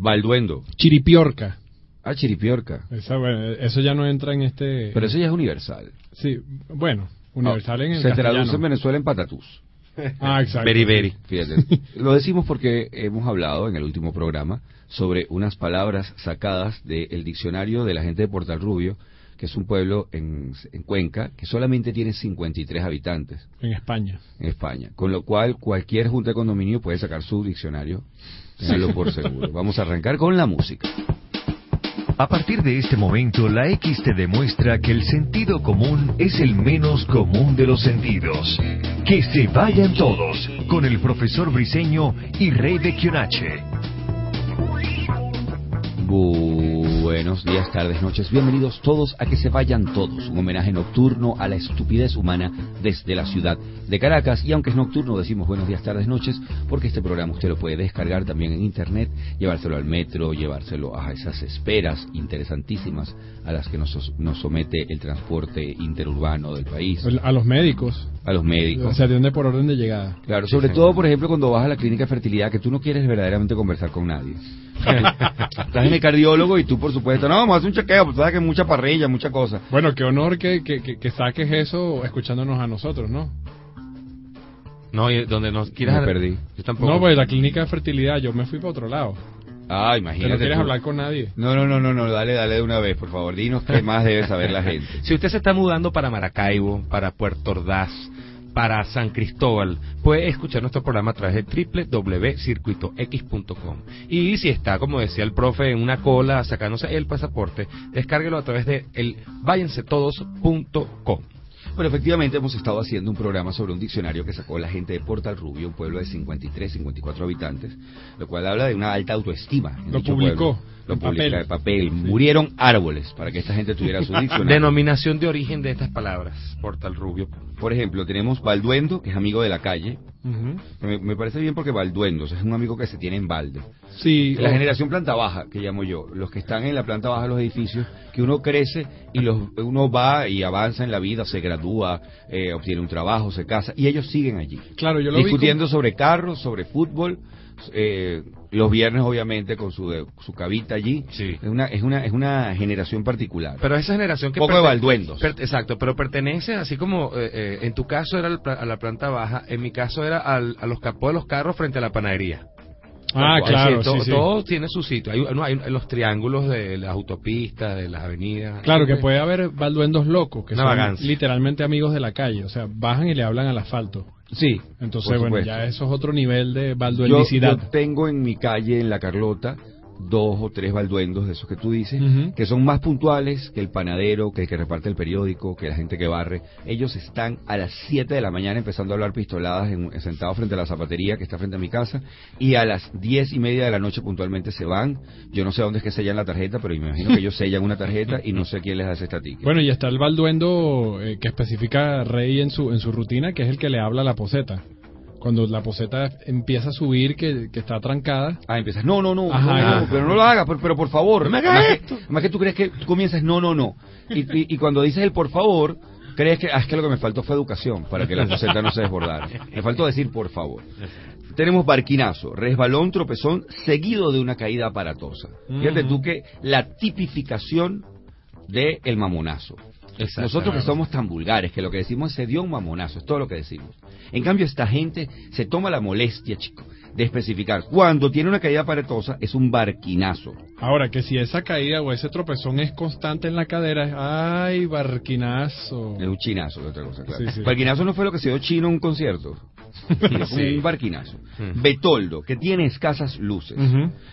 Balduendo. Chiripiorca. Ah, chiripiorca. Esa, bueno, eso ya no entra en este... Pero eso ya es universal. Sí, bueno, universal en el Se castellano. traduce en Venezuela en patatús. Ah, exacto. Beriberi. Fíjate. Lo decimos porque hemos hablado en el último programa sobre unas palabras sacadas del diccionario de la gente de Portal Rubio, que es un pueblo en, en Cuenca que solamente tiene 53 habitantes En España. en España. Con lo cual, cualquier junta de condominio puede sacar su diccionario. Ténganlo por seguro. Vamos a arrancar con la música. A partir de este momento, la X te demuestra que el sentido común es el menos común de los sentidos. Que se vayan todos, con el profesor Briseño y Rey de Kionache. Buenos días, tardes, noches. Bienvenidos todos a Que se vayan todos. Un homenaje nocturno a la estupidez humana desde la ciudad de Caracas. Y aunque es nocturno, decimos buenos días, tardes, noches, porque este programa usted lo puede descargar también en internet, llevárselo al metro, llevárselo a esas esperas interesantísimas a las que nos, nos somete el transporte interurbano del país, A los médicos. a los O médicos. sea, de dónde por orden de llegada. Claro, sobre todo, por ejemplo, cuando vas a la clínica de fertilidad, que tú no quieres verdaderamente conversar con nadie. Estás en el cardiólogo y tú, por supuesto, no, vamos a hacer un chequeo, pues sabes que mucha parrilla, mucha cosa. Bueno, qué honor que, que, que, que saques eso escuchándonos a nosotros, ¿no? No, y donde nos quieras... Me perdí. Yo tampoco. No, pues la clínica de fertilidad, yo me fui para otro lado. Ah, Que imagínate. no quieres tú. hablar con nadie. No, no, no, no, no, dale, dale de una vez, por favor. Dinos qué más debe saber la gente. Si usted se está mudando para Maracaibo, para Puerto Ordaz, para San Cristóbal, puede escuchar nuestro programa a través de www.circuitox.com. Y si está, como decía el profe, en una cola sacándose el pasaporte, descárguelo a través de el váyansetodos.com. Bueno, efectivamente hemos estado haciendo un programa sobre un diccionario que sacó la gente de Portal Rubio, un pueblo de 53, 54 habitantes, lo cual habla de una alta autoestima. en Lo publicó, pueblo. Lo papel. de papel. Murieron árboles para que esta gente tuviera su diccionario. Denominación de origen de estas palabras, Portal Rubio. Por ejemplo, tenemos Balduendo, que es amigo de la calle. Me, me parece bien porque Balduendo es un amigo que se tiene en balde. Sí, La o- generación planta baja, que llamo yo, los que están en la planta baja de los edificios, que uno crece y los, uno va y avanza en la vida, se gradúa, eh, obtiene un trabajo, se casa, y ellos siguen allí. claro, yo lo vi discutiendo sobre carros, sobre fútbol, eh, los viernes obviamente con su, de- su cabita allí. Sí. Es una, es una, es una generación particular. Pero esa generación que... Poco de balduendos. exacto, pero pertenece, así como eh, eh, en tu caso era a la planta baja, en mi caso era al- a los capós de los carros frente a la panadería. Ah, claro, sí, todo, sí, todo tiene su sitio. Hay, no, hay los triángulos de las autopistas, de las avenidas. Claro, que puede haber balduendos locos, que Una son vagancia. literalmente amigos de la calle. O sea, bajan y le hablan al asfalto. Sí. Entonces, bueno, ya eso es otro nivel de Yo, balduendicidad. yo tengo en mi calle, en la Carlota, dos o tres balduendos de esos que tú dices, que son más puntuales que el panadero, que el que reparte el periódico, que la gente que barre. Ellos están a las 7 de la mañana empezando a hablar pistoladas en, sentados frente a la zapatería que está frente a mi casa y a las diez y media de la noche puntualmente se van. Yo no sé dónde es que sellan la tarjeta, pero me imagino que ellos sellan una tarjeta y no sé quién les hace esta ticket. Bueno, y está el balduendo eh, que especifica Rey en su, en su rutina, que es el que le habla a la poseta. Cuando la poseta empieza a subir, que, que está trancada. Ah, empiezas, no, no, no, Ajá, no, no, ajá. pero no lo hagas, pero, pero por favor. No me hagas Además esto. Que, además que tú crees que tú comienzas, no, no, no. Y, y, y cuando dices el por favor, crees que, ah, es que lo que me faltó fue educación para que la poseta no se desbordara. Me faltó decir por favor. Tenemos barquinazo, resbalón, tropezón, seguido de una caída aparatosa. Fíjate tú que la tipificación de el mamonazo. Nosotros que somos tan vulgares, que lo que decimos es se dio un mamonazo, es todo lo que decimos. En cambio, esta gente se toma la molestia, chico, de especificar. Cuando tiene una caída aparatosa, es un barquinazo. Ahora, que si esa caída o ese tropezón es constante en la cadera, es, ay, barquinazo. Es un chinazo, otra cosa, claro. Sí, sí. Barquinazo no fue lo que se dio chino en un concierto. Sí, un barquinazo. Mm. Betoldo, que tiene escasas luces.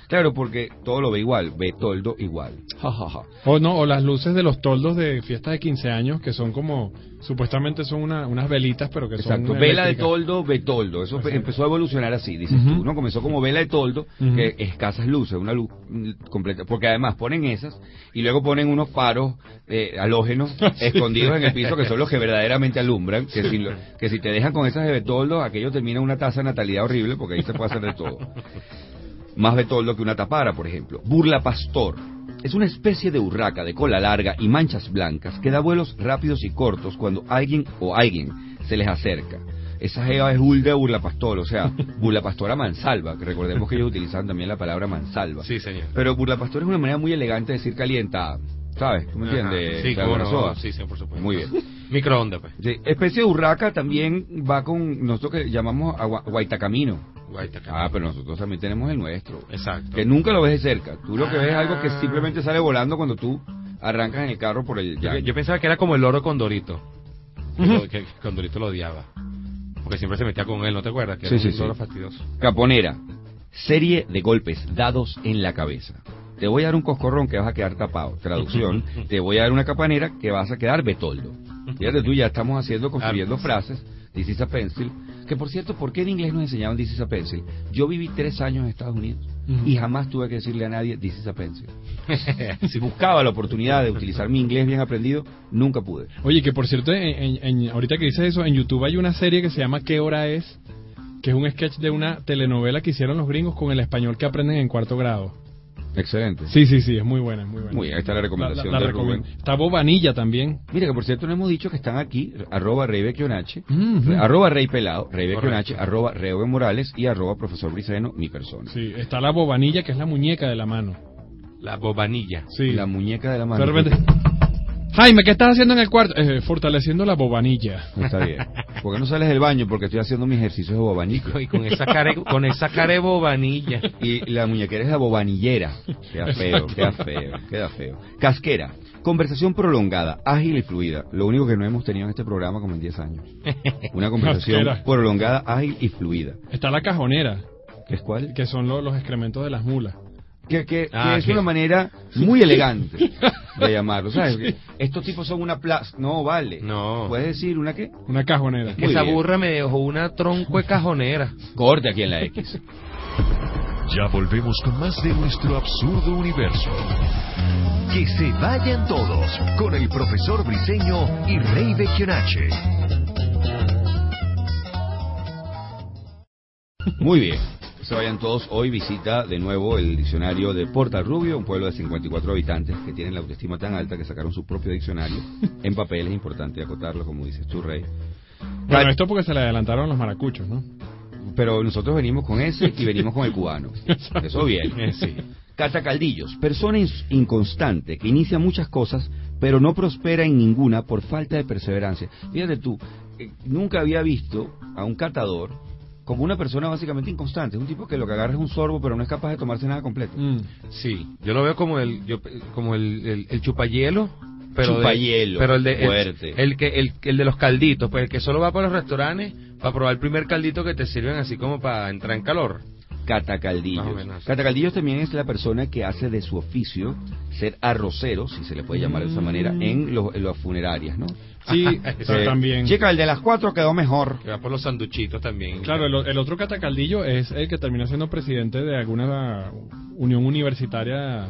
Claro, porque todo lo ve igual. Betoldo igual. Ja, ja, ja. O no, o las luces de los toldos de fiestas de 15 años, que son como, supuestamente son una- unas velitas, pero que son Exacto, vela de toldo, betoldo. Eso Exacto. empezó a evolucionar así, dices Ujú. tú, ¿no? Comenzó como vela de toldo, que escasas luces, una luz mm, completa. Porque además ponen esas y luego ponen unos faros eh, halógenos escondidos en el piso que son los que verdaderamente alumbran. Que si, lo- que si te dejan con esas de betoldo, aquello termina una tasa de natalidad horrible porque ahí se puede hacer de todo. Más betoldo que una tapara, por ejemplo. Burla pastor. Es una especie de urraca de cola larga y manchas blancas que da vuelos rápidos y cortos cuando alguien o alguien se les acerca. esa jeva es Hulda Burla Pastor, o sea, Burla Pastora Mansalva, que recordemos que ellos utilizaban también la palabra Mansalva. Sí, señor. Pero Burla Pastor es una manera muy elegante de decir calientada, ¿sabes? ¿Tú me entiendes? Sí, La cómo no. Sí, sí, por supuesto. Muy bien. Microondas, pues. Sí, especie de urraca también va con nosotros que llamamos a Gua- Guaitacamino. Guaitacamino. Ah, pero nosotros también tenemos el nuestro. Exacto. Que nunca lo ves de cerca. Tú lo que ves es algo que Ah. simplemente sale volando cuando tú arrancas en el carro por el Yo, yo pensaba que era como el loro Condorito. Que, Condorito lo odiaba. Porque siempre se metía con él, ¿no te acuerdas? Que Sí, era sí, un sí. loro fastidioso. Caponera. Serie de golpes dados en la cabeza. Te voy a dar un coscorrón que vas a quedar tapado. Traducción. te voy a dar una capanera que vas a quedar betoldo. Fíjate tú, ya estamos haciendo, construyendo frases. This is a pencil. Que por cierto, ¿por qué en inglés nos enseñaban this is a pencil? Yo viví tres años en Estados Unidos y jamás tuve que decirle a nadie this is a pencil. si buscaba la oportunidad de utilizar mi inglés bien aprendido, nunca pude. Oye, que por cierto, en, en- en- ahorita que dices eso, en YouTube hay una serie que se llama ¿Qué hora es? Que es un sketch de una telenovela que hicieron los gringos con el español que aprenden en cuarto grado. Excelente. Sí, sí, sí, es muy buena, es muy buena. Muy bien, ahí está la recomendación La- la de Rubén. recomiendo. Está Bobanilla también. Mira que por cierto no hemos dicho que están aquí, arroba Rey Vecchionache, Ujú. arroba Rey Pelado, Rey Vecchionache, Correcto. arroba Reo Morales y arroba Profesor Briceno, mi persona. Sí, está la Bobanilla, que es la muñeca de la mano. La bobanilla. Sí. La muñeca de la mano. De repente, Jaime, ¿qué estás haciendo en el cuarto? Eh, fortaleciendo la bobanilla. Está bien. ¿Por qué no sales del baño? Porque estoy haciendo mis ejercicios de bobanico. Y con esa cara, con esa cara de bobanilla. Y la muñequera es la bobanillera. Queda feo, queda feo, queda feo. Casquera. Conversación prolongada, ágil y fluida. Lo único que no hemos tenido en este programa como en 10 años. Una conversación Casquera. prolongada, ágil y fluida. Está la cajonera, ¿Qué es cuál? que son lo- los excrementos de las mulas. Que, que- que Ah, es una manera muy elegante de llamarlo, ¿sabes? Estos tipos son una plaza, no vale. No. ¿Puedes decir una qué? Una cajonera. Que Muy esa bien. burra me dejó una tronco de cajonera. Corte aquí en la X. Ya volvemos con más de nuestro absurdo universo. Que se vayan todos con el profesor Briseño y Rey Vecchionache. Muy bien. Se vayan todos. Hoy visita de nuevo el diccionario de Portal Rubio, un pueblo de 54 habitantes que tienen la autoestima tan alta que sacaron su propio diccionario en papel. Es importante acotarlo, como dices tú, Rey. Bueno, esto porque se le adelantaron los maracuchos, ¿no? Pero nosotros venimos con ese y venimos con el cubano. Eso bien. Eh, sí. Catacaldillos, persona inconstante que inicia muchas cosas pero no prospera en ninguna por falta de perseverancia. Fíjate tú, eh, nunca había visto a un catador como una persona básicamente inconstante. Es un tipo que lo que agarra es un sorbo pero no es capaz de tomarse nada completo. Mm. Sí, yo lo veo como el, yo, como el, el, el chupayelo. Pero de- Chupayelo, pero el de, el- que, el, el de los calditos, pues el que solo va para los restaurantes para probar el primer caldito que te sirven así como para entrar en calor. Catacaldillos. Menos. Catacaldillos también es la persona que hace de su oficio ser arrocero, si se le puede llamar de esa manera, en, los- en las funerarias, ¿no? Sí, Eso Eh, también. Chica, el de las cuatro quedó mejor. Que va por los sanduchitos también. Claro, el, el otro catacaldillo es el que termina siendo presidente de alguna unión universitaria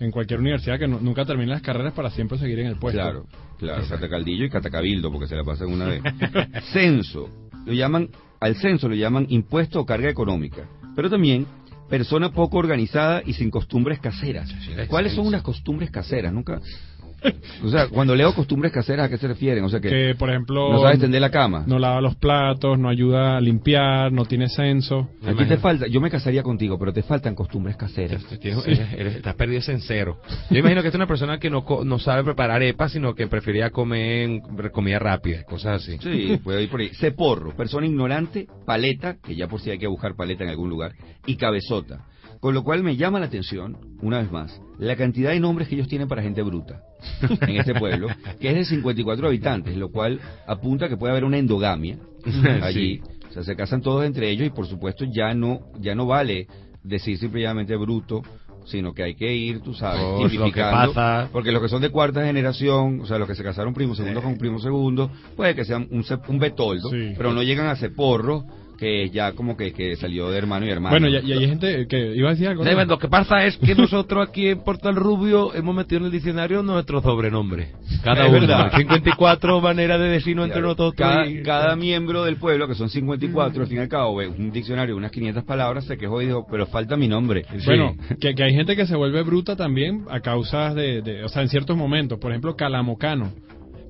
en cualquier universidad que nu- nunca termina las carreras para siempre seguir en el puesto. Claro, claro, catacaldillo y catacabildo, porque se la pasan una vez. censo, lo llaman, al censo lo llaman impuesto o carga económica, pero también persona poco organizada y sin costumbres caseras. ¿Cuáles son unas costumbres caseras? Nunca, o sea, cuando leo costumbres caseras, ¿a qué se refieren? O sea, que, Que, por ejemplo, no sabes tender la cama. no lava los platos, no ayuda a limpiar, no tiene censo. Aquí te imagino. falta, yo me casaría contigo, pero te faltan costumbres caseras. Te- te- eres- eres- estás perdido en cero. Yo imagino que esta es una persona que no, co- no sabe preparar arepas, sino que prefería comer comida rápida, cosas así. Sí, puede ir por ahí. Ceporro, persona ignorante, paleta, que ya por si hay que buscar paleta en algún lugar, y cabezota. Con lo cual me llama la atención, una vez más, la cantidad de nombres que ellos tienen para gente bruta en este pueblo, que es de 54 habitantes, lo cual apunta que puede haber una endogamia allí. O sea, se casan todos entre ellos y por supuesto ya no, ya no vale decir simplemente bruto, sino que hay que ir, tú sabes, que tipificando, porque los que son de cuarta generación, o sea, los que se casaron primo segundo con primo segundo, puede que sean un, un betoldo, Sí. pero no llegan a ceporro, que ya como que, que salió de hermano y hermano. Bueno, y, y hay gente que iba a decir algo. lo que pasa es que nosotros aquí en Portal Rubio hemos metido en el diccionario nuestro sobrenombre. Cada Es uno. verdad. 54 maneras de decirnos entre Claro, nosotros. cada, y- cada miembro del pueblo, que son 54, al fin y al cabo, ve un diccionario de unas 500 palabras, se quejó y dijo, pero falta mi nombre. Bueno, que, que hay gente que se vuelve bruta también a causas de, de- o sea, en ciertos momentos. Por ejemplo, Calamocano,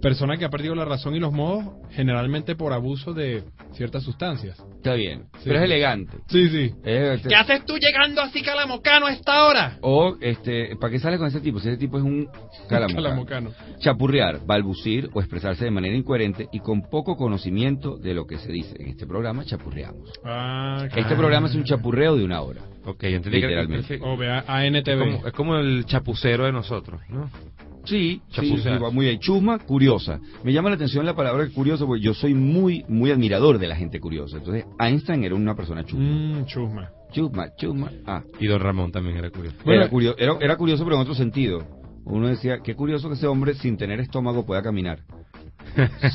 persona que ha perdido la razón y los modos, generalmente por abuso de ciertas sustancias. Está bien, Sí. pero es elegante. Sí, sí. Es, este, ¿Qué haces tú llegando así calamocano a esta hora? o, este, ¿para qué sales con ese tipo? Si ese tipo es un calamocano. Calamocano. Chapurrear, balbucir o expresarse de manera incoherente y con poco conocimiento de lo que se dice. En este programa chapurreamos. Ah, Este programa es un chapurreo de una hora. Ok, entendí que- Literalmente. O vea Es ANTV. como, es como el chapucero de nosotros, ¿no? Sí, muy bien. Chusma, curiosa. Me llama la atención la palabra curioso porque yo soy muy, muy admirador de la gente curiosa. Entonces, Einstein era una persona chusma. Mmm, chusma. Chusma, chusma. Ah, Y don Ramón también era curioso. Bueno, era, curioso, era, era curioso, pero en otro sentido. Uno decía, qué curioso que ese hombre sin tener estómago pueda caminar.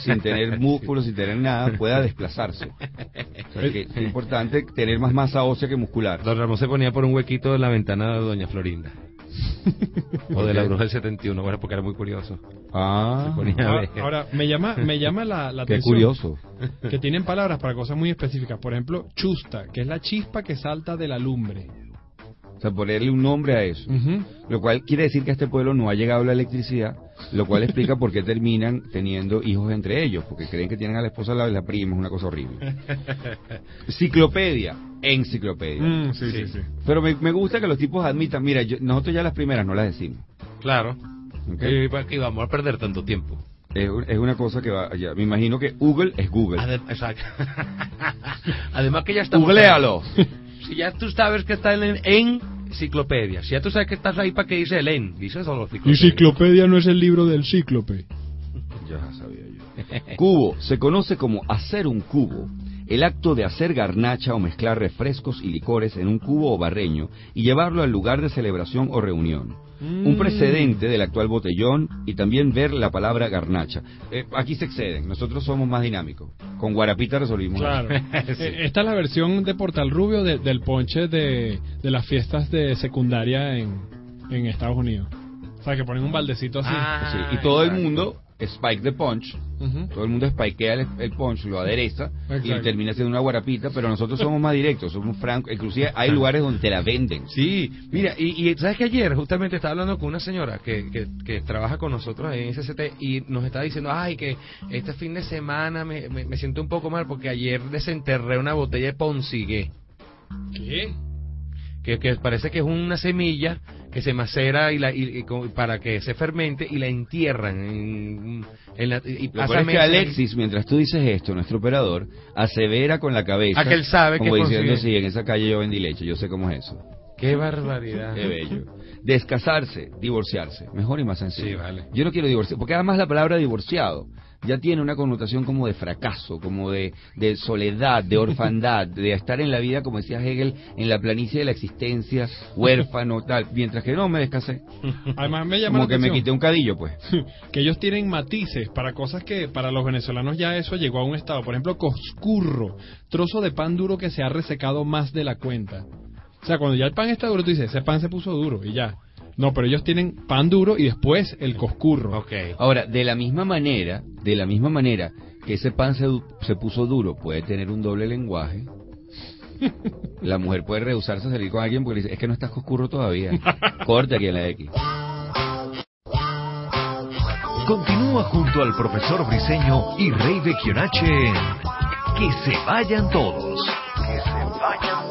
sin tener músculos, sin tener nada, pueda desplazarse. O sea, que es importante tener más masa ósea que muscular. Don Ramón se ponía por un huequito de la ventana de Doña Florinda. O de la bruja del 71, bueno, porque era muy curioso. Ah, Se ponía a Ahora, ver. ahora, me llama, me llama la, la qué atención curioso. que tienen palabras para cosas muy específicas. Por ejemplo, chusta, que es la chispa que salta de la lumbre. Sea, ponerle un nombre a eso. Lo cual quiere decir que a este pueblo no ha llegado la electricidad, lo cual explica por qué terminan teniendo hijos entre ellos, porque creen que tienen a la esposa de la prima, es una cosa horrible. Ciclopedia, enciclopedia. Mm, sí, sí, Sí. sí. Pero me, me gusta que los tipos admitan, mira, yo- nosotros ya las primeras no las decimos. Claro. ¿ok? ¿Y para qué íbamos a perder tanto tiempo? Es, un- es una cosa que va allá. Me imagino que Google es Google. Adem- exacto. Además que ya estamos... Googlealo. Si ya tú sabes que está en, en enciclopedia, si ya tú sabes que estás ahí para que dice el en, dice solo enciclopedia. ciclopedia no es el libro del cíclope. Ya sabía yo. Cubo se conoce como hacer un cubo. El acto de hacer garnacha o mezclar refrescos y licores en un cubo o barreño y llevarlo al lugar de celebración o reunión. Un Mm. precedente del actual botellón y también ver la palabra garnacha. Eh, aquí se exceden, nosotros somos más dinámicos. Con Guarapita resolvimos. Claro. Sí. Eh, Esta es la versión de Portal Rubio de- del ponche de, de las fiestas de secundaria en, en Estados Unidos. O sea, que ponen un baldecito así. Ah. Sí, y todo el mundo spike the punch. Ujú. Todo el mundo spikea el, el punch, lo adereza y termina siendo una guarapita, pero nosotros somos más directos, somos francos. Inclusive hay lugares donde te la venden. Sí, mira, y, y sabes que ayer justamente estaba hablando con una señora que, que, que trabaja con nosotros en SCT y nos estaba diciendo, ay, que este fin de semana me, me, me siento un poco mal porque ayer desenterré una botella de Ponsigué, ¿Qué? Que, que parece que es una semilla que se macera y la, y- para que se fermente y la entierran en, en la, y pasa es que Alexis, mientras tú dices esto, nuestro operador, asevera con la cabeza. Ah, que él sabe como que diciendo, sí, en esa calle yo vendí leche, yo sé cómo es eso. Qué barbaridad. Qué bello. Descasarse, divorciarse. Mejor y más sencillo. Sí, vale. Yo no quiero divorciar, porque además la palabra divorciado ya tiene una connotación como de fracaso, como de, de soledad, de orfandad, de estar en la vida, como decía Hegel, en la planicie de la existencia, huérfano, tal. Mientras que no me descasé. Además me llama Como la que me quité un cadillo, pues. que ellos tienen matices para cosas que para los venezolanos ya eso llegó a un estado. Por ejemplo, coscurro, trozo de pan duro que se ha resecado más de la cuenta. O sea, cuando ya el pan está duro, tú dices, ese pan se puso duro y ya. No, pero ellos tienen pan duro y después el coscurro. Ok. Ahora, de la misma manera, de la misma manera que ese pan se, du- se puso duro, puede tener un doble lenguaje. La mujer puede rehusarse a salir con alguien porque le dice, es que no estás oscuro todavía. Corta aquí en la X. Continúa junto al profesor Briseño y Rey Vecchionache en Que se vayan todos. Que se vayan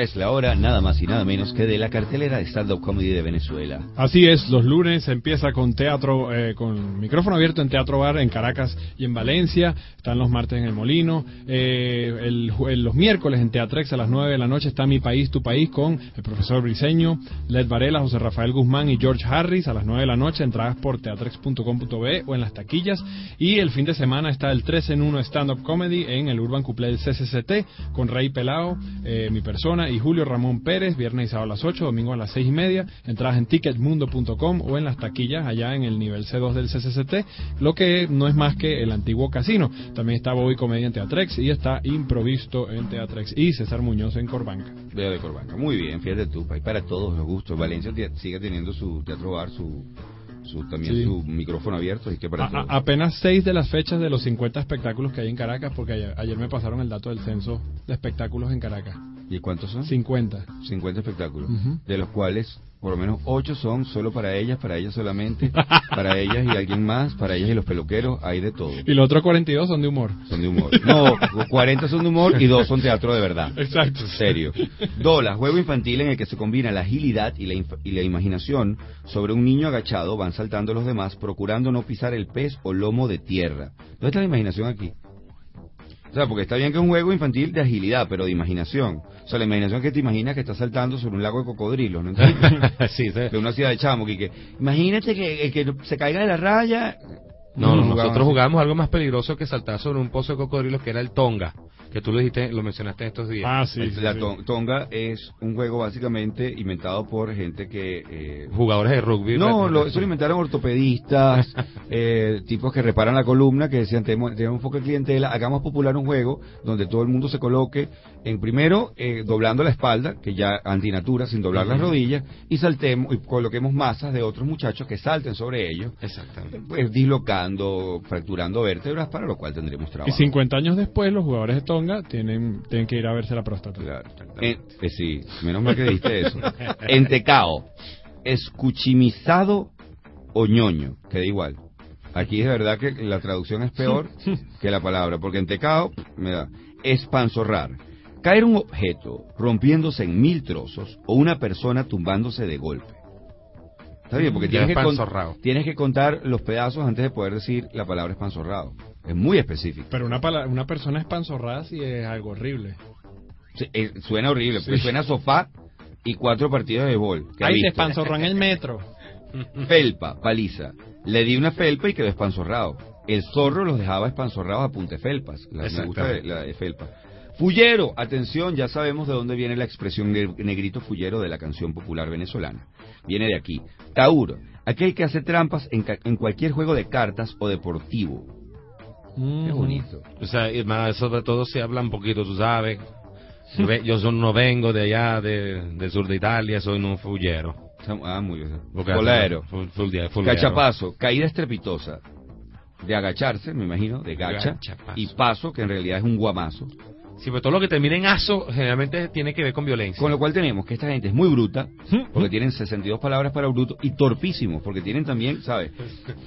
Es la hora nada más y nada menos que de la cartelera de stand-up comedy de Venezuela. Así es, los lunes empieza con teatro, eh, con micrófono abierto en Teatro Bar en Caracas y en Valencia. Están los martes en el Molino. Eh, el el- los miércoles en Teatrex a las 9 de la noche está Mi País, Tu País con el profesor Briseño, Led Varela, José Rafael Guzmán y George Harris a las 9 de la noche. Entradas por teatrex.com.be o en las taquillas. Y el fin de semana está el 3 en 1 Stand-up Comedy en el Urban Couplé del CCCT con Rey Pelao, eh, mi persona, y Julio Ramón Pérez, viernes y sábado a las 8, domingo a las 6 y media. Entradas en ticketmundo.com o en las taquillas allá en el nivel C2 del CCCT, lo que no es más que el antiguo casino. También está Bobby Comedia en Teatrex y está Improvisto en Teatrex y César Muñoz en Corbanca. Veo de Corbanca. Muy bien, fíjate tú, hay para todos los gustos. Valencia sigue teniendo su teatro bar, su, su también Sí. su micrófono abierto, así que para A- apenas 6 de las fechas de los 50 espectáculos que hay en Caracas, porque ayer, ayer me pasaron el dato del censo de espectáculos en Caracas. ¿Y cuántos son? 50. 50 espectáculos, de los cuales por lo menos ocho son solo para ellas, para ellas solamente, para ellas y alguien más, para ellas y los peluqueros, hay de todo. Y los otros 42 son de humor. Son de humor. No, 40 son de humor y dos son teatro de verdad. Exacto. Serio. Dola, juego infantil en el que se combina la agilidad y la, y la imaginación sobre un niño agachado, van saltando los demás, procurando no pisar el pez o lomo de tierra. ¿Dónde está la imaginación aquí? O sea, porque está bien que es un juego infantil de agilidad, pero de imaginación. O sea, la imaginación que te imaginas que estás saltando sobre un lago de cocodrilos, ¿no entiendes? sí, sí. de una ciudad de chamo, que, que imagínate que que se caiga de la raya... No, No, nosotros jugábamos algo más peligroso que saltar sobre un pozo de cocodrilos que era el tonga, que tú lo dijiste, lo mencionaste estos días. Ah, sí. El- sí, la sí. Tonga es un juego básicamente inventado por gente que... eh, Jugadores de rugby. no, lo- eso lo inventaron ortopedistas, eh, tipos que reparan la columna, que decían, tenemos, tenemos un poco de clientela, hagamos popular un juego donde todo el mundo se coloque en primero eh, doblando la espalda, que ya antinatura, sin doblar las rodillas, y saltemos y coloquemos masas de otros muchachos que salten sobre ellos, Exactamente. pues dislocando, fracturando vértebras, para lo cual tendremos Y trabajo. 50 años después, los jugadores de Tonga tienen, tienen que ir a verse la próstata. Claro. En- eh, sí, menos mal que dijiste eso. Entecao, escuchimizado o ñoño, queda igual. Aquí es verdad que la traducción es peor que la palabra, porque entecao me da espanzorrar. Caer un objeto rompiéndose en mil trozos o una persona tumbándose de golpe. Está bien, porque tienes que, con- espanzorrado. tienes que contar los pedazos antes de poder decir la palabra espanzorrado. Es muy específico. Pero una, pala- una persona espanzorrada sí es algo horrible. Sí, eh, suena horrible, porque Sí. suena sofá y cuatro partidos de ha Ahí se espanzorró en el metro. Felpa, paliza. Le di una felpa y quedó espanzorrado. El zorro los dejaba espanzorrados a punta de felpas. La, me gusta de- la de felpa. Fullero, atención, ya sabemos de dónde viene la expresión ne- negrito fullero de la canción popular venezolana. Viene de aquí. Tauro, aquel que hace trampas en, ca- en cualquier juego de cartas o deportivo. Qué bonito. O sea, y más sobre todo se habla un poquito, tú sabes. Yo ve- Yo son- no vengo de allá, de, del sur de Italia, soy un fullero. Ah, muy bien. Cachapazo, caída estrepitosa. De agacharse, me imagino, de gacha. Gachapazo. Y paso, que en realidad es un guamazo. Sí, pero todo lo que termina en aso generalmente tiene que ver con violencia. Con lo cual tenemos que esta gente es muy bruta, porque tienen 62 palabras para bruto, y torpísimos, porque tienen también, ¿sabes?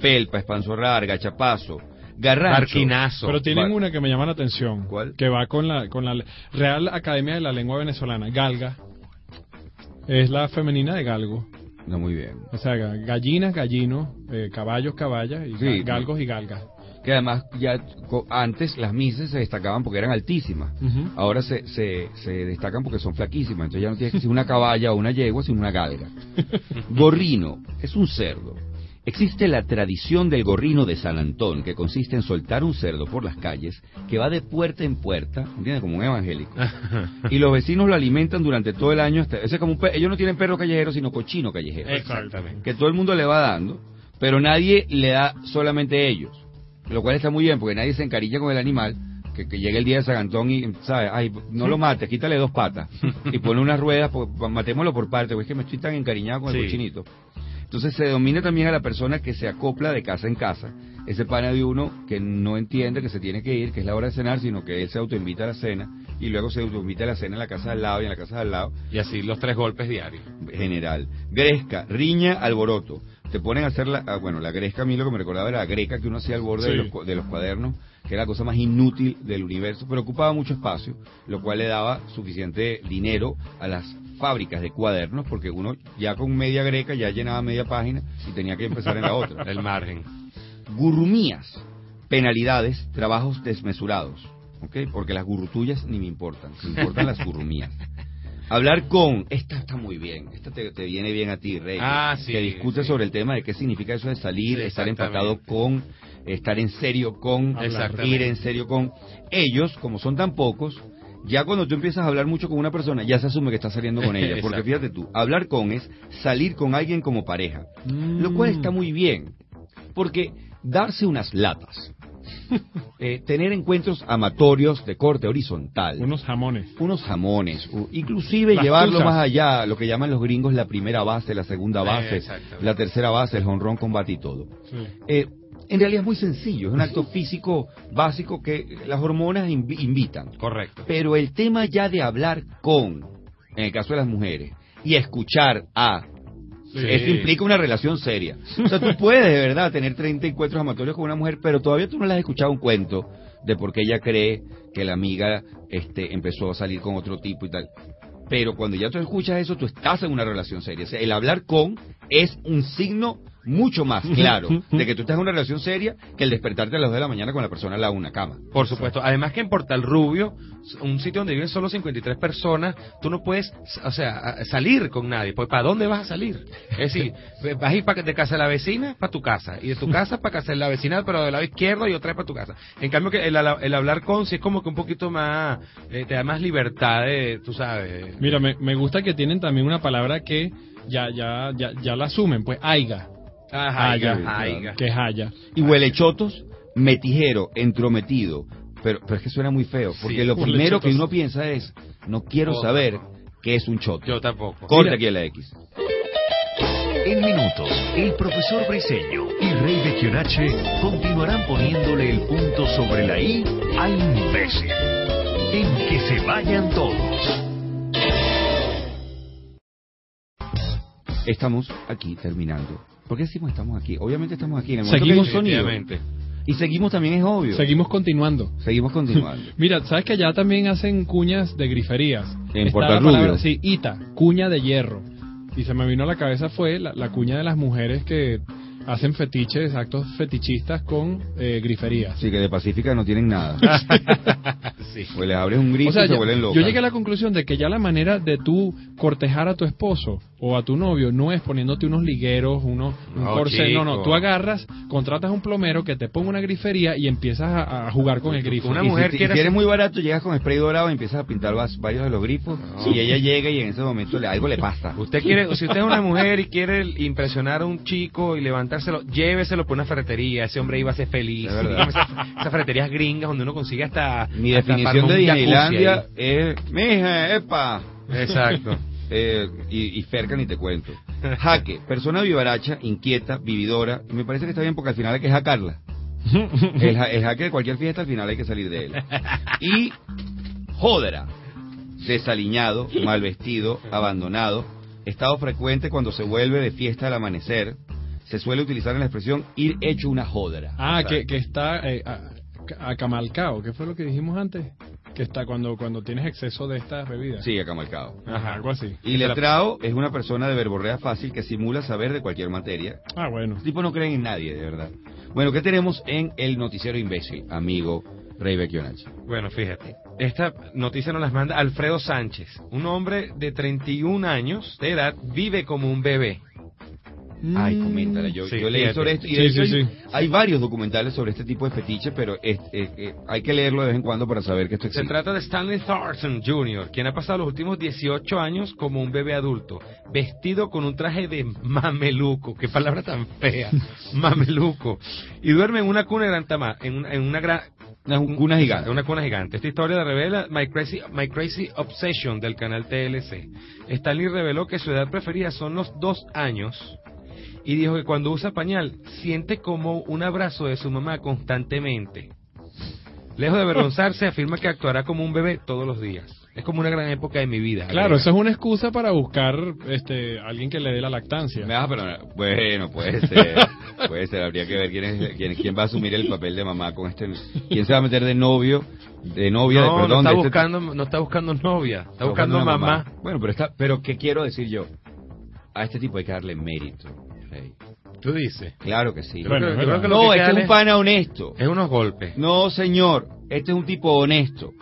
Pelpa, espanzorrar, gachapazo, garrancho. Barquinazo. Pero tienen una que me llama la atención. ¿Cuál? Que va con la, con la Real Academia de la Lengua Venezolana. Galga. Es la femenina de galgo. No, muy bien. O sea, ga- gallinas, gallinos, eh, caballos, caballas, y Sí. galgos y galgas. Que además, ya antes las mises se destacaban porque eran altísimas. Ahora se, se, se destacan porque son flaquísimas. Entonces ya no tienes que ser una caballa o una yegua, sino una galga. Gorrino es un cerdo. Existe la tradición del gorrino de San Antón, que consiste en soltar un cerdo por las calles, que va de puerta en puerta, ¿entiendes? Como un evangélico. Y los vecinos lo alimentan durante todo el año. Hasta, ese es como un ellos no tienen perro callejero, sino cochino callejero. Exactamente. Que todo el mundo le va dando, pero nadie le da solamente ellos. Lo cual está muy bien, porque nadie se encarilla con el animal. Que, que llegue el día de San Antón y, ¿sabes? Ay, no lo mates, quítale dos patas. Y pone unas ruedas, pues, matémoslo por parte, porque es que me estoy tan encariñado con el Sí. cochinito. Entonces se domina también a la persona que se acopla de casa en casa. Ese pana de uno que no entiende que se tiene que ir, que es la hora de cenar, sino que él se autoinvita a la cena y luego se autoinvita a la cena en la casa al lado y en la casa al lado Y así los tres golpes diarios. general. Gresca, riña, alboroto. Te ponen a hacer la, ah, bueno, la gresca a mí lo que me recordaba era la greca que uno hacía al borde de, los, de los cuadernos, que era la cosa más inútil del universo, pero ocupaba mucho espacio, lo cual le daba suficiente dinero a las fábricas de cuadernos, porque uno ya con media greca ya llenaba media página y tenía que empezar en la otra. El margen. Gurrumías, penalidades, trabajos desmesurados, ¿ok? Porque las gurrutullas ni me importan, me importan las gurrumías. Hablar con, esta está muy bien, esta te, te viene bien a ti, Rey. Ah, sí, Que discute sí. sobre el tema de qué significa eso de salir, Sí, estar empatado con, estar en serio con, ir en serio con. Ellos, como son tan pocos, ya cuando tú empiezas a hablar mucho con una persona, ya se asume que estás saliendo con ella. Porque fíjate tú, hablar con es salir con alguien como pareja. Lo cual está muy bien. Porque darse unas latas, eh, tener encuentros amatorios de corte horizontal, Unos jamones. unos jamones, inclusive Las llevarlo tuzas. más allá, lo que llaman los gringos la primera base, la segunda Eh, base, la tercera base, el honrón combate y todo. Sí. Eh, en realidad es muy sencillo, es un acto físico básico que las hormonas invi- invitan. Correcto. Pero el tema ya de hablar con, en el caso de las mujeres, y escuchar a, Eso implica una relación seria. O sea, tú puedes de verdad tener 30 encuentros amatorios con una mujer, pero todavía tú no le has escuchado un cuento de por qué ella cree que la amiga este, empezó a salir con otro tipo y tal. Pero cuando ya tú escuchas eso, tú estás en una relación seria. O sea, el hablar con es un signo mucho más claro de que tú estás en una relación seria que el despertarte a las 2 de la mañana con la persona al lado de una cama. Por supuesto. Además que en Portal Rubio, un sitio donde viven solo 53 personas, tú no puedes, o sea, a- salir con nadie. Pues, ¿para dónde vas a salir? Es decir, vas a ir pa- de casa de la vecina para tu casa. Y de tu casa para casa de la vecina, pero del lado izquierdo y otra vez para tu casa. En cambio, que el, el hablar con sí es como que un poquito más, eh, te da más libertad de, tú sabes. Mira, me, me gusta que tienen también una palabra que ya ya ya, ya la asumen, pues aiga. Ah, aiga, aiga. que es haya. Y huele chotos, metijero, entrometido. Pero, pero es que suena muy feo, porque Sí, lo primero que uno piensa es, no quiero Oh. saber qué es un choto. Yo tampoco. Corte Mira. aquí la X. En minutos, el profesor Briseño y Rey de Kionache continuarán poniéndole el punto sobre la I a imbécil. En que se vayan todos. Estamos aquí terminando. ¿Por qué decimos estamos aquí? Obviamente estamos aquí en el momento Seguimos que sonido. Y seguimos también es obvio. Seguimos continuando. Seguimos continuando. Mira, ¿sabes que allá también hacen cuñas de griferías? En palabra- Rubio. Sí, ita, cuña de hierro. Y se me vino a la cabeza fue la, la cuña de las mujeres que hacen fetiches, actos fetichistas con eh, griferías. Así que de Pacífica no tienen nada. Sí. Pues les abres un grifo O sea, y se ya- vuelven locos. yo llegué a la conclusión de que ya la manera de tú cortejar a tu esposo o a tu novio no es poniéndote unos ligueros, unos un No, corset, no, no, tú agarras, contratas un plomero que te ponga una grifería y empiezas a, a jugar con el grifo. Una si mujer si eres muy barato, llegas con spray dorado y empiezas a pintar vas- varios de los grifos. Y ella llega y en ese momento le, algo le pasa. Usted quiere, si usted es una mujer y quiere impresionar a un chico y levantárselo, lléveselo por una ferretería. Ese hombre iba a ser feliz. Esas, esas ferreterías gringas donde uno consigue hasta. Mi hasta definición de Disneylandia es, mija, epa. Exacto. Eh, y, y Ferca ni te cuento. Jaque, persona vivaracha, inquieta, vividora. Y me parece que está bien porque al final hay que jacarla. El, el jaque de cualquier fiesta al final hay que salir de él. Y jódera, desaliñado, mal vestido, abandonado, estado frecuente cuando se vuelve de fiesta al amanecer. Se suele utilizar en la expresión ir hecho una jódera. Ah, que, que está eh, a- acamalcao, ¿qué fue lo que dijimos antes? Que está cuando cuando tienes exceso de estas bebidas. Sí, acamalcado. Ajá, algo así. Y letrado es una persona de verborrea fácil que simula saber de cualquier materia. Ah, bueno. Los tipos no creen en nadie, de verdad. Bueno, ¿qué tenemos en el noticiero imbécil, amigo Rey Bequionach? Bueno, fíjate. Esta noticia nos las manda Alfredo Sánchez. Un hombre de 31 años de edad vive como un bebé. Ay, coméntala. Yo, Sí, yo leí fíjate. sobre esto. Y Sí, de sí, hay, sí. hay varios documentales sobre este tipo de fetiche, pero es- es- es- hay que leerlo de vez en cuando para saber que esto Se existe. trata de Stanley Thornton Jr., quien ha pasado los últimos 18 años como un bebé adulto, vestido con un traje de mameluco. Qué palabra tan fea. mameluco. Y duerme en una cuna de gran tamaño, en una, en una gran... Una cuna gigante. Una cuna gigante. Esta historia la revela My Crazy, My Crazy Obsession del canal TLC. Stanley reveló que su edad preferida son los dos años y dijo que cuando usa pañal siente como un abrazo de su mamá constantemente. Lejos de avergonzarse, afirma que actuará como un bebé todos los días. Es como una gran época de mi vida. Claro, agrega. eso es una excusa para buscar este alguien que le dé la lactancia. Me vas a perdonar. Bueno, puede ser. puede ser. Habría que ver quién, es, quién, quién va a asumir el papel de mamá con este. ¿Quién se va a meter de novio? De novia, no, de perdón. no está de este- buscando, no está buscando novia, está Está buscando una mamá. Bueno, pero está, pero ¿qué quiero decir yo? A este tipo hay que darle mérito. Rey. Tú dices. Claro que sí. Bueno, creo creo que no, que este es un pana honesto. es unos golpes. No, señor. Este es un tipo honesto.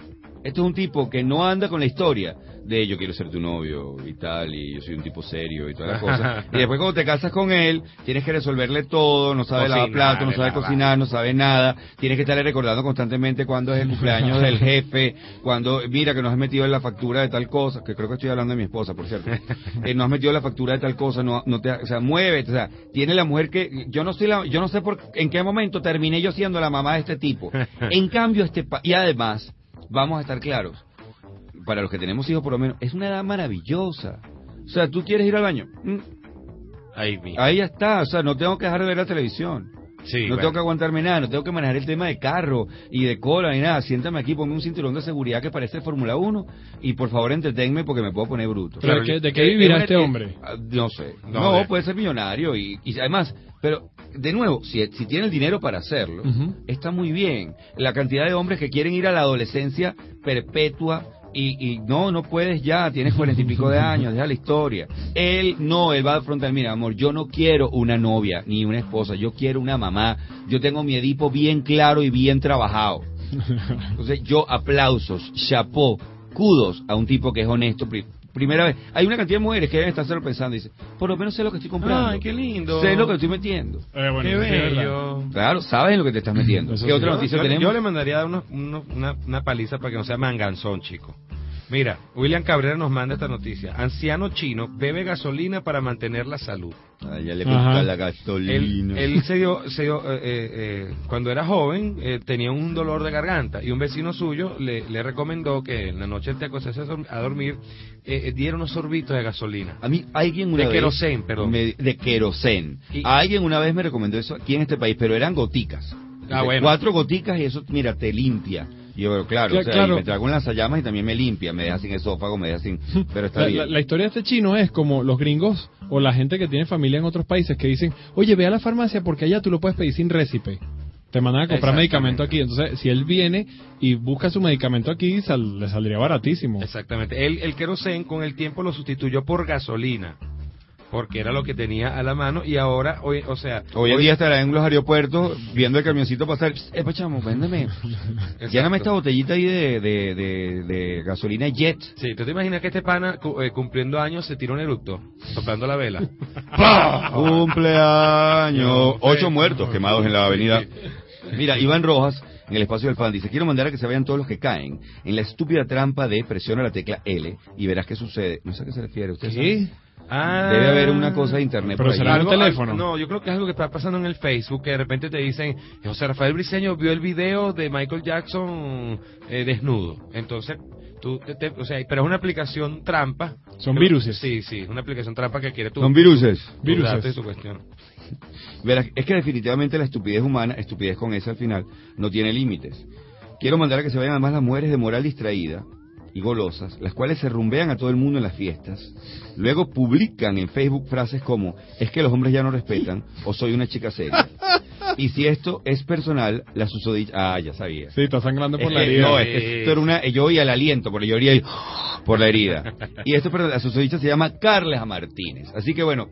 Este es un tipo que no anda con la historia de yo quiero ser tu novio y tal, y yo soy un tipo serio y todas las cosas. Y después cuando te casas con él, tienes que resolverle todo, no sabe lavar platos, no sabe cocinar, no sabe nada, tienes que estarle recordando constantemente cuándo es el cumpleaños del jefe, cuando, mira que nos has metido en la factura de tal cosa, que creo que estoy hablando de mi esposa, por cierto, eh, no has metido la factura de tal cosa, no, no te, o sea, muévete, o sea, tiene la mujer que, yo no soy la, yo no sé por, en qué momento terminé yo siendo la mamá de este tipo. En cambio, este, y además, vamos a estar claros, para los que tenemos hijos por lo menos, es una edad maravillosa. O sea, tú quieres ir al baño, Mm, Ahí ahí ya está, o sea, no tengo que dejar de ver la televisión. Sí, no bueno. tengo que aguantarme nada, no tengo que manejar el tema de carro y de cola ni nada. Siéntame aquí, ponme un cinturón de seguridad que parece Fórmula 1 y por favor entretenme porque me puedo poner bruto. Pero ¿de qué, de qué vivirá este hombre? ah, No sé. No, No, de- puede ser millonario y, y además, pero de nuevo, si, si tiene el dinero para hacerlo, está muy bien. La cantidad de hombres que quieren ir a la adolescencia perpetua y, y no, no puedes ya, tienes cuarenta y pico de años, deja la historia. Él no, él va a frontal, mira amor, yo no quiero una novia ni una esposa, yo quiero una mamá. Yo tengo mi Edipo bien claro y bien trabajado. Entonces yo aplausos, chapó, kudos a un tipo que es honesto. Pri- Primera vez, hay una cantidad de mujeres que deben estar pensando y dicen, por lo menos sé lo que estoy comprando. Ay, qué lindo. Sé lo que estoy metiendo. Eh, bueno, Qué bello. Claro, sabes en lo que te estás metiendo. Eso ¿Qué sí. otra Yo- noticia yo, tenemos? yo le mandaría una, una paliza para que no sea manganzón, chico. Mira, William Cabrera nos manda esta noticia. Anciano chino bebe gasolina para mantener la salud. A ella le Ajá. gusta la Él, gasolina. él se dio, se dio, eh, eh, eh, cuando era joven, eh, tenía un dolor de garganta y un vecino suyo le, le recomendó que en la noche antes de acostarse a dor- a dormir eh, diera unos sorbitos de gasolina. A mí alguien una De vez... querosén, perdón. me- de querosén. Y- Alguien una vez me recomendó eso aquí en este país, pero eran goticas. Ah, bueno. Cuatro goticas y eso, mira, te limpia. Y yo, pero claro, Cla- o sea, claro. y me trago un lanzallamas y también me limpia, me deja sin esófago, me deja sin... Pero está La, bien. la- la historia de este chino es como los gringos o la gente que tiene familia en otros países que dicen, oye, ve a la farmacia porque allá tú lo puedes pedir sin récipe. Te mandan a comprar medicamento aquí. Entonces, si él viene y busca su medicamento aquí, sal- le saldría baratísimo. Exactamente. Él, el querosén con el tiempo lo sustituyó por gasolina, porque era lo que tenía a la mano y ahora, hoy, o sea, Hoy en día estará en los aeropuertos viendo el camioncito pasar. Epa, chamo, véndeme. Lléname esta botellita ahí de, de, de, de gasolina Jet. Sí, ¿tú te imaginas que este pana cu- eh, cumpliendo años se tira un eructo, soplando la vela? Cumpleaños. Ocho muertos quemados en la avenida. Mira, Iván Rojas, en el espacio del fan, dice, quiero mandar a que se vayan todos los que caen en la estúpida trampa de presiona la tecla L y verás qué sucede. No sé a qué se refiere. ¿Usted sabe? Ah. Debe haber una cosa de internet Pero por será un teléfono. No, yo creo que es algo que está pasando en el Facebook, que de repente te dicen, José Rafael Briceño vio el video de Michael Jackson eh, desnudo. Entonces, tú, te- te- o sea, pero es una aplicación trampa. Son Creo- viruses. Sí, sí, una aplicación trampa que quiere tu, Son viruses. Viruses. y tu cuestión. Verás, es que definitivamente la estupidez humana, estupidez con esa al final, no tiene límites. Quiero mandar a que se vayan además las mujeres de moral distraída y golosas, las cuales se rumbean a todo el mundo en las fiestas, luego publican en Facebook frases como, es que los hombres ya no respetan, o soy una chica seria. Y si esto es personal, la susodicha... Ah, ya sabía. Sí, está sangrando por Es la herida. no, es que esto era una, yo oía el aliento, porque yo oía el por la herida. Y esto, pero la susodicha se llama Carles Martínez. Así que bueno,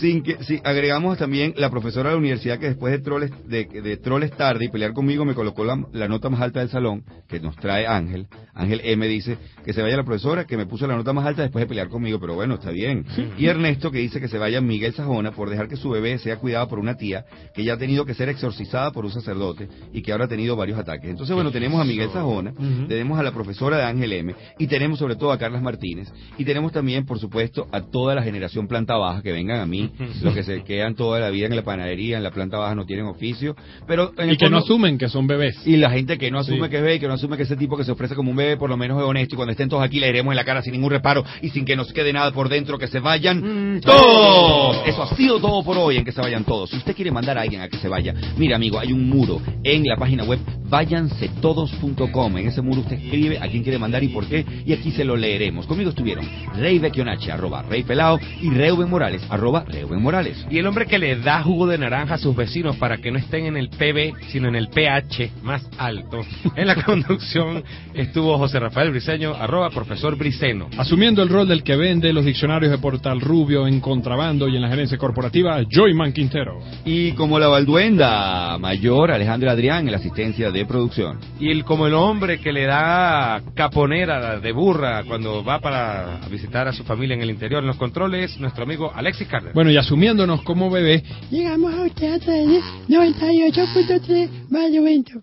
sin que, si agregamos también la profesora de la universidad que después de troles, de, de troles tarde y pelear conmigo me colocó la, la nota más alta del salón, que nos trae Ángel. Ángel M dice que se vaya la profesora que me puso la nota más alta después de pelear conmigo, pero bueno, está bien. Y Ernesto que dice que se vaya Miguel Sajona por dejar que su bebé sea cuidado por una tía que ya ha tenido que ser exorcizada por un sacerdote y que ahora ha tenido varios ataques. Entonces, bueno, tenemos a Miguel Sajona, tenemos a la profesora de Ángel M y tenemos sobre todo a Carlas Martínez y tenemos también, por supuesto, a toda la generación planta baja que vengan a mí, los que se quedan toda la vida en la panadería, en la planta baja no tienen oficio, pero en el Y que no asumen que son bebés. y la gente que no asume Sí. que es bebé, que no asume que ese tipo que se ofrece como un bebé, por lo menos es honesto, y cuando estén todos aquí le iremos en la cara sin ningún reparo y sin que nos quede nada por dentro, que se vayan todos. Eso ha sido todo por hoy, en que se vayan todos. Si usted quiere mandar a alguien a que se vaya, mira amigo, hay un muro en la página web váyansetodos.com. En ese muro usted escribe a quién quiere mandar y por qué, y aquí se lo leeremos. Conmigo estuvieron Rey Becchionache, arroba Rey Pelao, y Reuben Morales, arroba Reuben Morales. Y el hombre que le da jugo de naranja a sus vecinos para que no estén en el PB, sino en el PH más alto. En la conducción estuvo José Rafael Briceño, arroba profesor Briceno. Asumiendo el rol del que vende los diccionarios de Portal Rubio en contrabando y en la gerencia corporativa, Joyman Quintero. Y como la balduenda mayor, Alejandra Adrián, en la asistencia de producción. Y el, como el hombre que le da caponera de burra cuando va para visitar a su familia en el interior en los controles, nuestro amigo Alexis Carter. Bueno, y asumiéndonos como bebé, llegamos a usted a través de 98.3 Barlovento.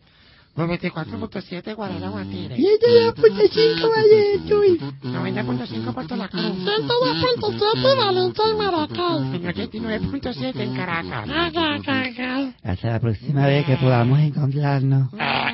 94.7 Guarana Guatire. Y este es 2.5 Valle de Tuy. 90.5 Puerto La Cruz. 102.7 Valencia y Maracay. 89.7 en Caracas. Hasta la próxima vez que podamos encontrarnos. Ah.